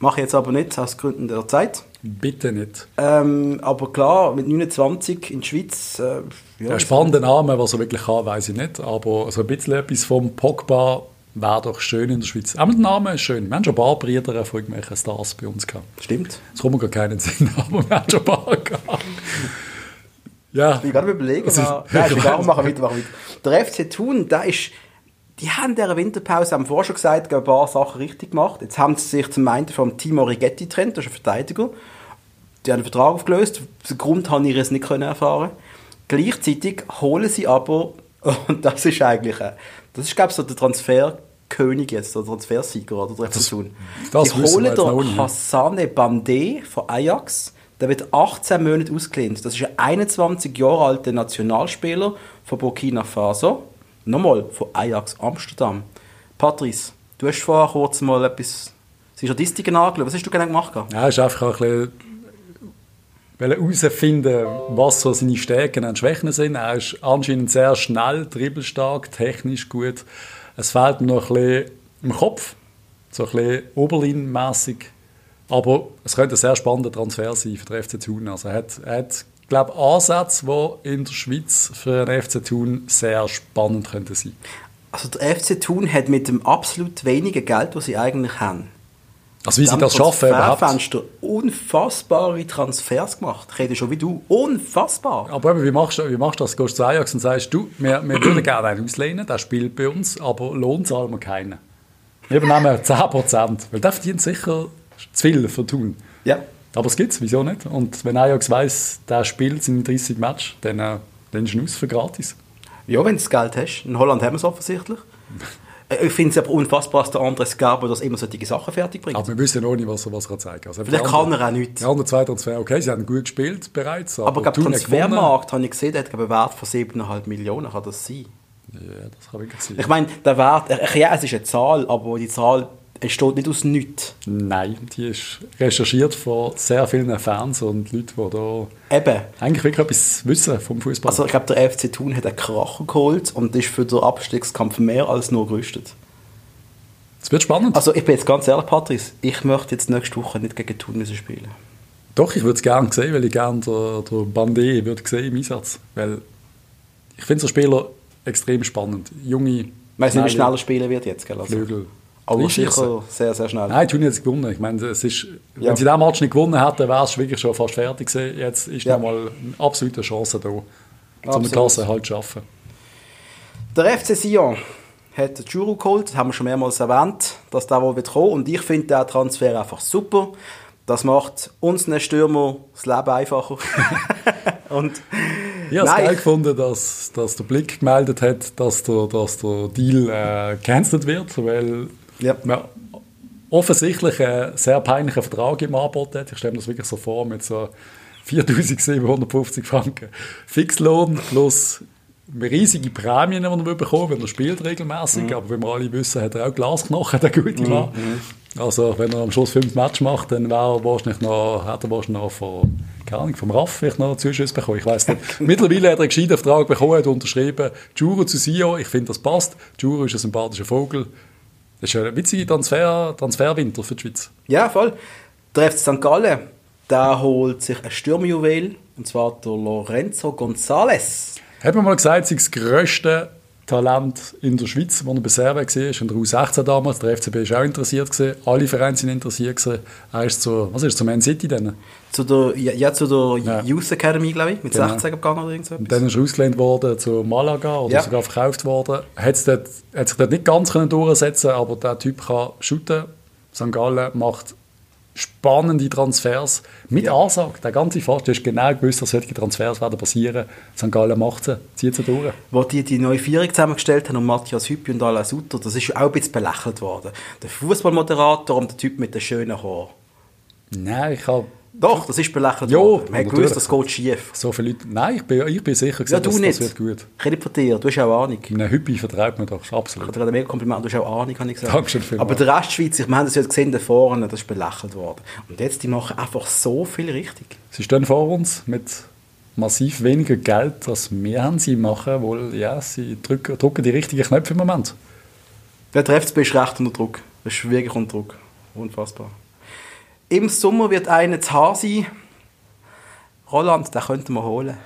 Mache ich jetzt aber nicht, aus Gründen der Zeit. Bitte nicht. Ähm, aber klar, mit 29 in der Schweiz. Äh, ja, ein spannender Name, was er wirklich kann, weiß ich nicht. Aber so ein bisschen etwas vom Pogba wäre doch schön in der Schweiz. Auch mit dem Namen ist schön. Wir haben schon ein paar Brüder von irgendwelchen Stars bei uns gehabt. Stimmt. Das kommt mir gar keinen [laughs] Sinn, aber wir haben schon ein paar gehabt. Ja. Ich bin gerade überlegen. War, nein, ist [laughs] egal, machen weiter, machen wir Der FC Thun, der ist die haben in dieser Winterpause, haben vorher schon gesagt, ein paar Sachen richtig gemacht. Jetzt haben sie sich zum einen vom Timo Rigetti getrennt, das ist ein Verteidiger. Die haben den Vertrag aufgelöst. Den Grund habe ich jetzt nicht erfahren. Gleichzeitig holen sie aber, [laughs] und das ist eigentlich, das ist glaube ich so der Transferkönig jetzt, der Transfersieger oder der das, das Sie holen den Hassane Bandé von Ajax. Der wird 18 Monate ausgelehnt. Das ist ein 21 Jahre alter Nationalspieler von Burkina Faso. Nochmal, von Ajax Amsterdam. Patrice, du hast vorher kurz mal etwas die Statistiken angeschaut. Was hast du genau gemacht? Ja, ist einfach ein bisschen herausfinden, was so seine Stärken und Schwächen sind. Er ist anscheinend sehr schnell, dribbelstark, technisch gut. Es fehlt noch ein bisschen im Kopf, so ein bisschen oberlin Aber es könnte ein sehr spannender Transfer sein für den FC Thun. Also er hat, er hat glaube Ansätze, die in der Schweiz für den FC Thun sehr spannend könnten sein. Also der FC Thun hat mit dem absolut wenigen Geld, das sie eigentlich haben, also wie sie das schaffen überhaupt. Fenster unfassbare Transfers gemacht. Ich rede schon wie du. Unfassbar. Aber wie machst du, wie machst du das? Gehst du zu Ajax und sagst, du, wir, wir würden [clears throat] gerne einen auslehnen, der spielt bei uns, aber Lohn zahlen wir keinen. Wir übernehmen 10%, weil der verdient sicher zu viel für tun. Ja. Aber es gibt es, wieso nicht? Und wenn Ajax weiss, der spielt seine 30 Matches, dann, äh, dann ist es aus für gratis. Ja, wenn du das Geld hast. In Holland haben wir es offensichtlich. Äh, ich finde es aber unfassbar, dass der Andres Gerber das immer solche Sachen fertig bringt. Aber wir wissen auch nicht, was er, was er zeigen kann. Also Vielleicht kann er auch nicht. Die anderen zwei Transfer, okay, sie haben gut gespielt bereits. Aber, aber der Transfermarkt, habe ich gesehen, der hat einen Wert von 7,5 Millionen. Kann das sein? Ja, das kann wirklich sein. Ich meine, der Wert, ja, es ist eine Zahl, aber die Zahl entsteht nicht aus nichts. Nein, die ist recherchiert von sehr vielen Fans und Leuten, die da Eben. eigentlich wirklich etwas wissen vom Fußball. Also ich glaube, der FC Thun hat einen Kracher geholt und ist für den Abstiegskampf mehr als nur gerüstet. Es wird spannend. Also ich bin jetzt ganz ehrlich, Patrice, ich möchte jetzt nächste Woche nicht gegen Thun müssen spielen. Doch, ich würde es gerne sehen, weil ich gerne den, den Bandé würde sehen im Einsatz. Weil ich finde so Spieler extrem spannend. Junge, Weißt du, wie schneller spielen wird jetzt, gell? Also, Flügel. Aber sicher sehr, sehr schnell. Nein, tun jetzt gewonnen. Ich meine, es ist, ja. wenn sie diesen Match nicht gewonnen hätten, wäre es wirklich schon fast fertig gewesen. Jetzt ist ja. nochmal eine absolute Chance da, um die Klasse halt zu schaffen. Der FC Sion hat Juru geholt, das haben wir schon mehrmals erwähnt, dass der wohl wird kommen. Und ich finde den Transfer einfach super. Das macht uns Stürmer das Leben einfacher. [laughs] und ich habe es geil gefunden, dass, dass der Blick gemeldet hat, dass der, dass der Deal äh, gecancelt wird, weil ja. man offensichtlich einen sehr peinlichen Vertrag im Angebot hat. Ich stelle mir das wirklich so vor mit so 4'750 Franken Fixlohn plus riesige Prämien, die er bekommen wenn er spielt regelmäßig. Mhm. Aber wie wir alle wissen, hat er auch Glasknochen, der gute Mann. Mhm. Also wenn er am Schluss fünf Matches macht, dann wäre er wahrscheinlich noch, hat er wahrscheinlich noch von, keine Ahnung, vom Raff vielleicht noch Zuschüsse bekommen. Ich weiß nicht. [laughs] Mittlerweile hat er einen gescheiten Vertrag bekommen, hat unterschrieben. Juro zu Sio, ich finde, das passt. Juro ist ein sympathischer Vogel. Das ist ein witziger Transfer, Transferwinter für die Schweiz. Ja, voll. Der FC St. Gallen, der holt sich ein Stürmjuwel, und zwar der Lorenzo González. Hat man mal gesagt, sei das grösste Talent in der Schweiz, wo er bei Serve war, in der U16 damals. Der FCB war auch interessiert. Gewesen. Alle Vereine sind interessiert. Gewesen. Er ist zu, was ist zu Man City dann? Zu der, ja, zu der ja. Youth Academy, glaube ich, mit genau. 16 gegangen oder irgendwas. Dann ist er ausgelehnt worden zu Malaga oder ja. sogar verkauft worden. Hat, dort, hat sich dort nicht ganz können durchsetzen aber der Typ kann shooten. St. Gallen macht spannende Transfers mit ja. Ansage. Der ganze Fast, du hast genau gewusst, dass solche Transfers werden passieren. St. Gallen macht sie, zieht sie durch. Wo die die neue Vierung zusammengestellt haben und Matthias Hüppi und Alain Sutter, das ist auch ein bisschen belächelt worden. Der Fußballmoderator und der Typ mit den schönen Haaren. Nein, ich habe doch, das ist belächelt worden. Man hat gewusst, das geht schief. So viele Leute, nein, ich bin, ich bin sicher, ja, dass nicht. das wird gut. Ich rede von dir, du hast auch Ahnung. Nein, Hüppi vertraut mir doch, absolut. Ich ein mega Kompliment, du hast auch Ahnung, habe ich gesagt. Dankeschön vielmals. Aber der Rest der Schweiz, ich meine, das jetzt gesehen, da vorne, das ist belächelt worden. Und jetzt, die machen einfach so viel richtig. Sie stehen vor uns mit massiv weniger Geld, als wir haben. Sie machen wohl, ja, sie drücken, drücken die richtigen Knöpfe im Moment. Der FCB ist recht unter Druck. Das ist wirklich unter Druck. Unfassbar. Im Sommer wird einer zu Haar sein. Roland, den könnten wir holen.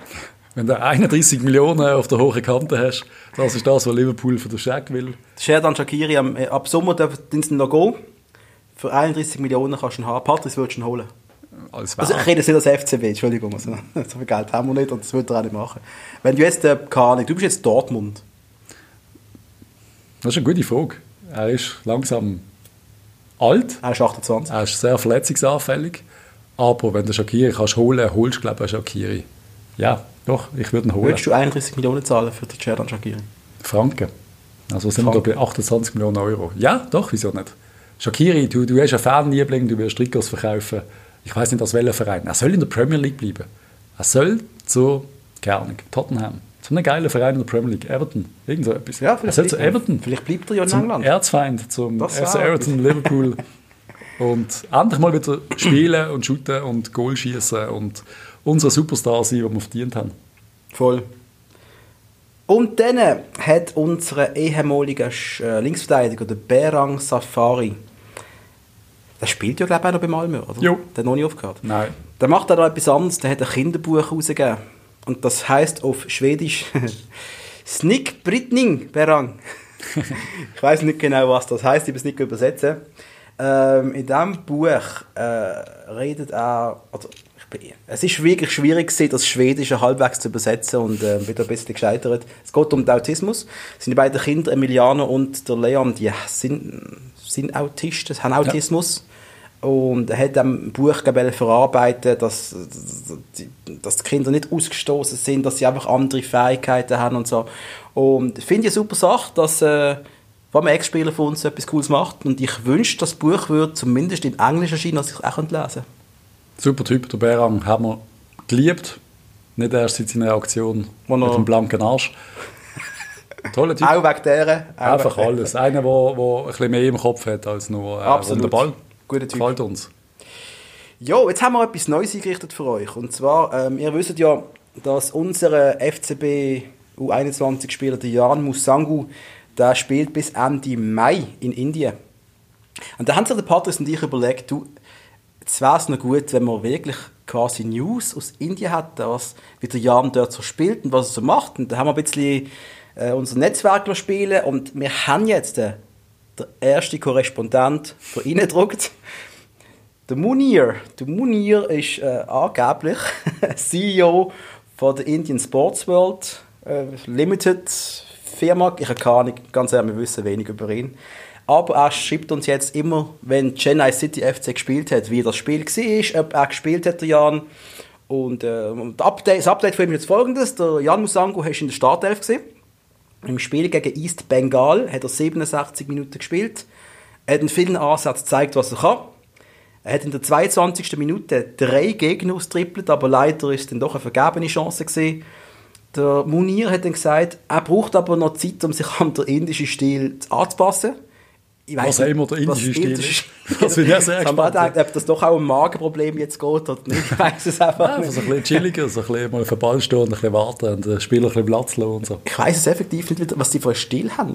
Wenn du 31 Millionen auf der hohen Kante hast, das ist das, was Liverpool für den Scheck will. Sherdan Shakiri, äh, ab Sommer dürfen sie noch gehen. Für 31 Millionen kannst du ihn haben. Patrice würdest du ihn holen. Als also ich rede jetzt nicht als FCB, Entschuldigung. Also, [laughs] so viel Geld haben wir nicht und das würde er auch nicht machen. Wenn du jetzt, äh, keine du bist jetzt Dortmund. Das ist eine gute Frage. Er ist langsam alt. Er ist 28. Er ist sehr verletzungsanfällig. Aber wenn du Shakiri kannst holen, holst du glaube ich Shakiri. Ja, doch, ich würde ihn holen. Würdest du 31 Millionen zahlen für den Cerdan Shakiri? Franken. Also sind Franken. wir da bei 28 Millionen Euro. Ja, doch, wieso nicht? Shakiri, du, du hast einen Fanliebling, du willst Trikots verkaufen. Ich weiß nicht, aus welchem Verein. Er soll in der Premier League bleiben. Er soll zu, keine Tottenham. Zu einem geilen Verein in der Premier League. Everton. Irgend so etwas. Ja, vielleicht soll zu Everton. Vielleicht bleibt er ja in zum England. Erzfeind, zum FC Everton, Liverpool. [laughs] Und endlich mal wieder spielen und shooten und Goal schießen und, unser Superstar sein, den wir verdient haben. Voll. Und dann hat unser ehemaliger äh, Linksverteidiger, der Berang Safari, der spielt ja, glaube ich, auch noch bei Malmö, oder? Jo. Der hat noch nicht aufgehört. Nein. Der macht auch noch etwas anderes, der hat ein Kinderbuch rausgegeben. Und das heißt auf Schwedisch [laughs] Snick Britning Berang. ich weiß nicht genau, was das heißt, ich will es nicht übersetzen. Ähm, in diesem Buch äh, redet er, also es ist wirklich schwierig gewesen, das Schwedische halbwegs zu übersetzen und äh, bin ein bisschen gescheitert. Es geht um den Autismus. Die beiden Kinder, Emiliano und der Leon, die sind, sind Autisten, haben Autismus. Ja. Und er hat im Buch verarbeitet, dass, dass die Kinder nicht ausgestoßen sind, dass sie einfach andere Fähigkeiten haben und so. Und ich finde eine super Sache, dass äh, wenn ein Ex-Spieler von uns etwas Cooles macht und ich wünsche, das Buch würde zumindest in Englisch erscheinen, dass ich es auch lesen könnte. Super Typ, der Berang, haben wir geliebt. Nicht erst seit seiner Aktion mit dem blanken Arsch. Toller Typ. Auch wegen der. Einfach alles. Einer, der, der ein bisschen mehr im Kopf hat als nur äh, Absolut. Ball. Guter Typ. Gefällt uns. Jo, jetzt haben wir etwas Neues eingerichtet für euch. Und zwar, ähm, ihr wisst ja, dass unser FCB U21-Spieler, der Jan Musangu, der spielt bis Ende Mai in Indien. Und da haben sich der Patrice und ich überlegt, du, Jetzt wäre es noch gut, wenn man wirklich quasi News aus Indien hat, was, wie der Jan dort so spielt und was er so macht. Und da haben wir ein bisschen äh, unser Netzwerk spielen und wir haben jetzt äh, den ersten Korrespondent von Ihnen gedruckt. Der [laughs] Munir. Der Munir ist äh, angeblich [laughs] CEO von der Indian Sports World äh, Limited Firma. Ich keine Ahnung, ganz ehrlich, wir wissen wenig über ihn. Aber er schreibt uns jetzt immer, wenn Chennai City FC gespielt hat, wie das Spiel war, ob er gespielt hat, der Jan. Und äh, das Update von ihm ist jetzt folgendes. Der Jan Musango war in der Startelf. Gewesen. Im Spiel gegen East Bengal hat er 67 Minuten gespielt. Er hat in vielen Ansätzen gezeigt, was er kann. Er hat in der 22. Minute drei Gegner austrippelt, aber leider ist es dann doch eine vergebene Chance gewesen. Der Munir hat dann gesagt, er braucht aber noch Zeit, um sich an den indischen Stil anzupassen ich weiß was immer der indische Stil ist. Das bin ich sehr gespannt. Gedacht, ob das doch auch ein Magenproblem jetzt geht oder nicht. Ich weiß es einfach ja, nicht. So ein bisschen chilliger, so ein bisschen mal auf den Ball stehen und ein bisschen warten und den Spieler ein bisschen Platz lassen und so. Ich weiß es effektiv nicht, was die für einen Stil haben.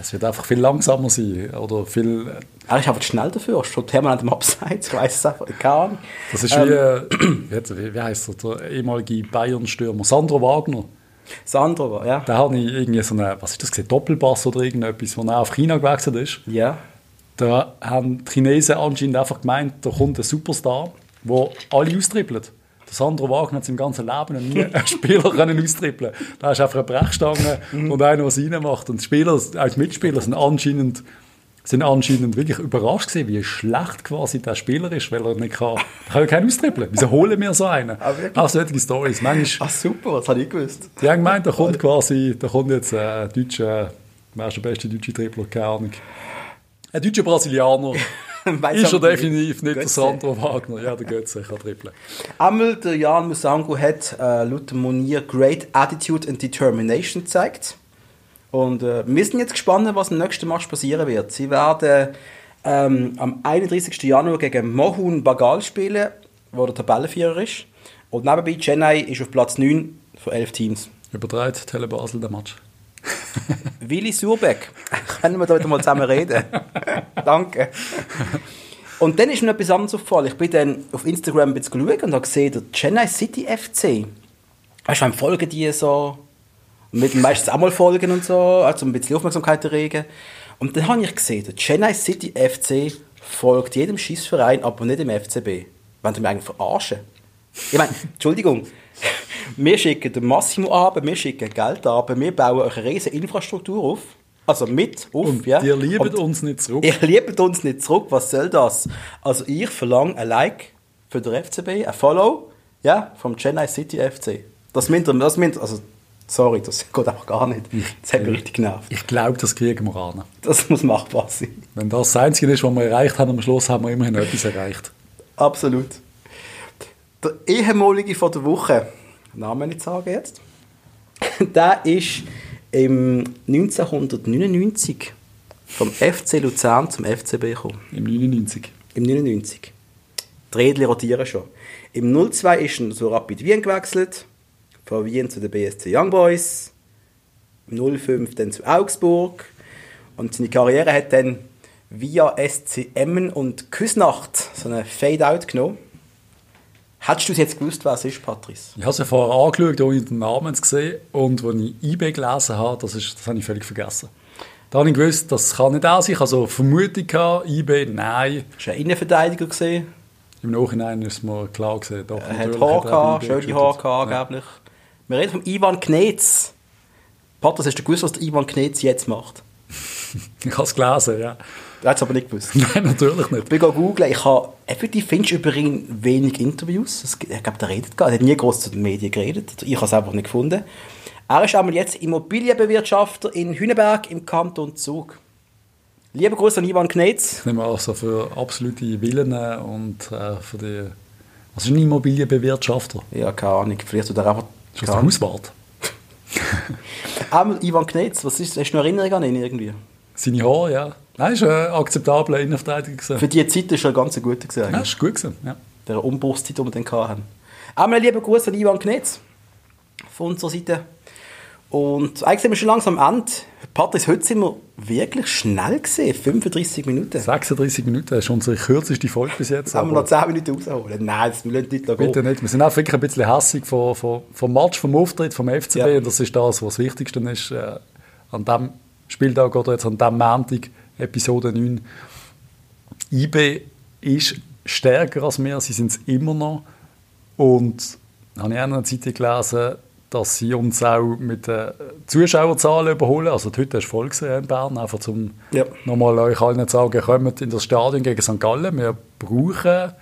Es wird einfach viel langsamer sein oder viel... Er ist einfach schnell dafür, schon permanent am Abseits, ich weiß es einfach, keine Ahnung. Das ist wie, ähm, [clears throat] wie, wie heisst er, der ehemalige Bayern-Stürmer, Sandro Wagner. Sandro, ja. Da habe ich irgendwie so eine, was ist das, Doppelpass oder irgendetwas, wo er auf China gewechselt ist. Ja. Da haben die Chinesen anscheinend einfach gemeint, da kommt ein Superstar, der alle austrippelt. Der Sandro Wagner hat im ganzen Leben noch nie [laughs] einen Spieler können austrippeln Da ist einfach eine Brechstange mhm. und einer, der es reinmacht. Und die Spieler, als Mitspieler sind anscheinend sind anscheinend wirklich überrascht gewesen, wie schlecht quasi der Spieler ist, weil er nicht kann. Er [laughs] kann ja keinen austrippeln. Wieso holen wir so einen? Ah, Auch solche Storys. Manchmal, Ach super, das habe ich gewusst. Die haben gemeint, da kommt quasi, da kommt jetzt ein äh, deutscher, wer ist der beste deutsche Trippler? Keine Ahnung. Ein deutscher Brasilianer. [laughs] ist er definitiv nicht Götze. der Sandro Wagner. Ja, der Götze kann trippeln. Einmal der Jan Musango hat äh, laut Monier Great Attitude and Determination gezeigt. Und äh, wir sind jetzt gespannt, was im nächsten Match passieren wird. Sie werden ähm, am 31. Januar gegen Mohun Bagal spielen, wo der Tabellenführer ist. Und nebenbei Chennai ist auf Platz 9 von 11 Teams. Übertreibt Tele Basel den Match. [laughs] Willi Surbeck. Können wir wieder mal zusammen reden? [laughs] Danke. Und dann ist mir etwas anderes aufgefallen. Ich bin dann auf Instagram ein bisschen geschaut und habe gesehen, der Chennai City FC. Weißt du, folgen die so mit meistens auch mal folgen und so, also ein bisschen Aufmerksamkeit erregen. Und dann habe ich gesehen, der Chennai City FC folgt jedem Schießverein, aber nicht dem FCB. Wenn du mich eigentlich verarschen. Ich meine, [laughs] Entschuldigung, [laughs] wir schicken den Massimo ab, wir schicken Geld ab, wir bauen eine riesige Infrastruktur auf. Also mit auf, und ja. ihr liebt uns nicht zurück. Ihr liebt uns nicht zurück, was soll das? Also ich verlange ein Like für den FCB, ein Follow, ja, vom Chennai City FC. Das müsst ihr, das müsst, also Sorry, das geht auch gar nicht. Das hat mich richtig genervt. Ich glaube, das kriegen wir an. Das muss machbar sein. Wenn das das Einzige ist, was wir erreicht haben, am Schluss haben wir immerhin etwas erreicht. Absolut. Der ehemalige von der Woche, Namen nicht sagen jetzt, [laughs] der ist im 1999 vom FC Luzern zum FCB gekommen. Im 99? Im 99. Die Rädchen rotieren schon. Im 02 ist er zu Rapid Wien gewechselt, von Wien zu den BSC Young Boys, im 05 dann zu Augsburg und seine Karriere hat dann via SC Emmen und Küsnacht so eine Fade-Out genommen. Hättest du jetzt gewusst, wer es ist, Patrice? Ich habe es ja vorher angeschaut, ohne den Namen zu sehen. Und als ich eBay gelesen habe, das, ist, das habe ich völlig vergessen. Da habe ich gewusst, das kann nicht auch sein. Also Vermutung gehabt, eBay, nein. Hast du einen Innenverteidiger gesehen? Im Nachhinein ist mir klar gesehen. Doch, er hat Haar gehabt, schöne Haare gehabt, angeblich. Ja. Wir reden von Ivan Knetz. Patrice, hast du gewusst, was der Ivan Knetz jetzt macht? [laughs] ich habe es gelesen, ja. Du hast es aber nicht gewusst. [laughs] Nein, natürlich nicht. Ich bin googeln. Ich habe effektiv findest über ihn wenig Interviews. Ich glaube, der redet gar. Er hat nie groß zu den Medien geredet. Ich habe es einfach nicht gefunden. Er ist einmal jetzt Immobilienbewirtschafter in Hüneberg im Kanton Zug. Lieber Gruß an Ivan Knetz. Ich nehme also für absolute Willen und äh, für die. Was ist ein Immobilienbewirtschafter? Ja, keine Ahnung. Vielleicht oder einfach. Ist das der Hauswart? Einmal [laughs] Ivan Knetz, was ist, hast du noch Erinnerung an ihn irgendwie? Seine Haare, ja. Nein, ist ein akzeptabler Innenverteidiger. Für diese Zeit ist er ein ganz guter gewesen. Ja, ist gut gewesen, ja. Der Umbruchszeit, die wir dann hatten. Einmal einen lieben Gruß an Ivan Knetz von unserer Seite. Und eigentlich sind wir schon langsam am Ende. Patrice, heute sind wir wirklich schnell gesehen. 35 Minuten. 36 Minuten, das ist unsere kürzeste Folge bis jetzt. Haben wir noch 10 Minuten rausholen? Nein, das müssen wir nicht Bitte nicht. Wir sind auch wirklich ein bisschen hässig vom, vom, vom Match, vom Auftritt vom FCB. Ja. Und das ist das, was das Wichtigste ist. Äh, an dem Spieltag oder jetzt an diesem Montag, Episode 9. IB ist stärker als wir, sie sind es immer noch. Und habe ich auch noch eine Zeit gelesen, dass sie uns auch mit den Zuschauerzahlen überholen. Also heute hast du voll gesehen in Bern, einfach zum ja. nochmal euch allen zu sagen, kommt in das Stadion gegen St. Gallen. Wir brauchen,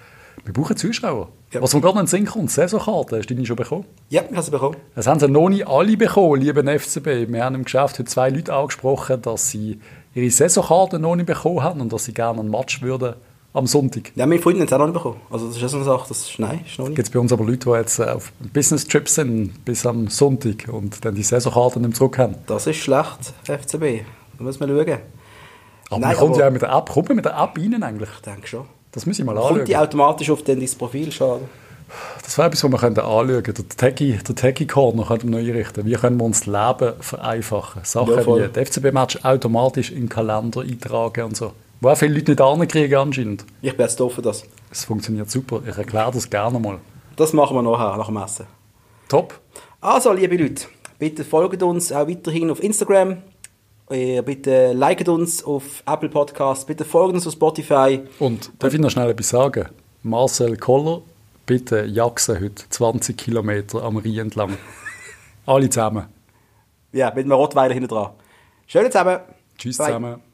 wir brauchen Zuschauer. Ja. Was mir gerade in den Sinn kommt, Saisonkarte, hast du die schon bekommen? Ja, ich habe sie bekommen. Das haben sie noch nicht alle bekommen, lieben FCB. Wir haben im Geschäft heute zwei Leute angesprochen, dass sie ihre Saisonkarte noch nicht bekommen haben und dass sie gerne einen Match würden am Sonntag. Ja, meine Freunde haben es auch noch nicht bekommen. Also das ist so eine Sache, das ist, nein, ist noch nicht. Gibt es bei uns aber Leute, die jetzt äh, auf Business-Trips sind bis am Sonntag und dann die Saisonkarte nicht zurück haben. Das ist schlecht, FCB. Da muss man schauen. Aber nein, man kommt aber ja mit der App, kommt man mit der App rein eigentlich? Ich denke schon. Das muss ich mal anschauen. Kommt die automatisch auf dein Profil, schade. Das wäre etwas, was wir anschauen könnten. Der Techie, der Techie Corner könnten wir neu einrichten. Wie können wir uns das Leben vereinfachen? Sachen ja, wie das FCB-Match automatisch in den Kalender eintragen und so. Wo auch viele Leute nicht ankriegen anscheinend. Ich bin jetzt offen das. Es funktioniert super. Ich erkläre das gerne mal. Das machen wir nachher, nach dem Essen. Top. Also, liebe Leute, bitte folgt uns auch weiterhin auf Instagram. Äh, bitte liket uns auf Apple Podcasts. Bitte folgt uns auf Spotify. Und darf ich noch schnell etwas sagen? Marcel Koller bitte jaxen heute 20 Kilometer am Rhein entlang. [laughs] Alle zusammen. Ja, mit einem Rottweiler hinten dran. Schön zusammen. Tschüss Bye. zusammen.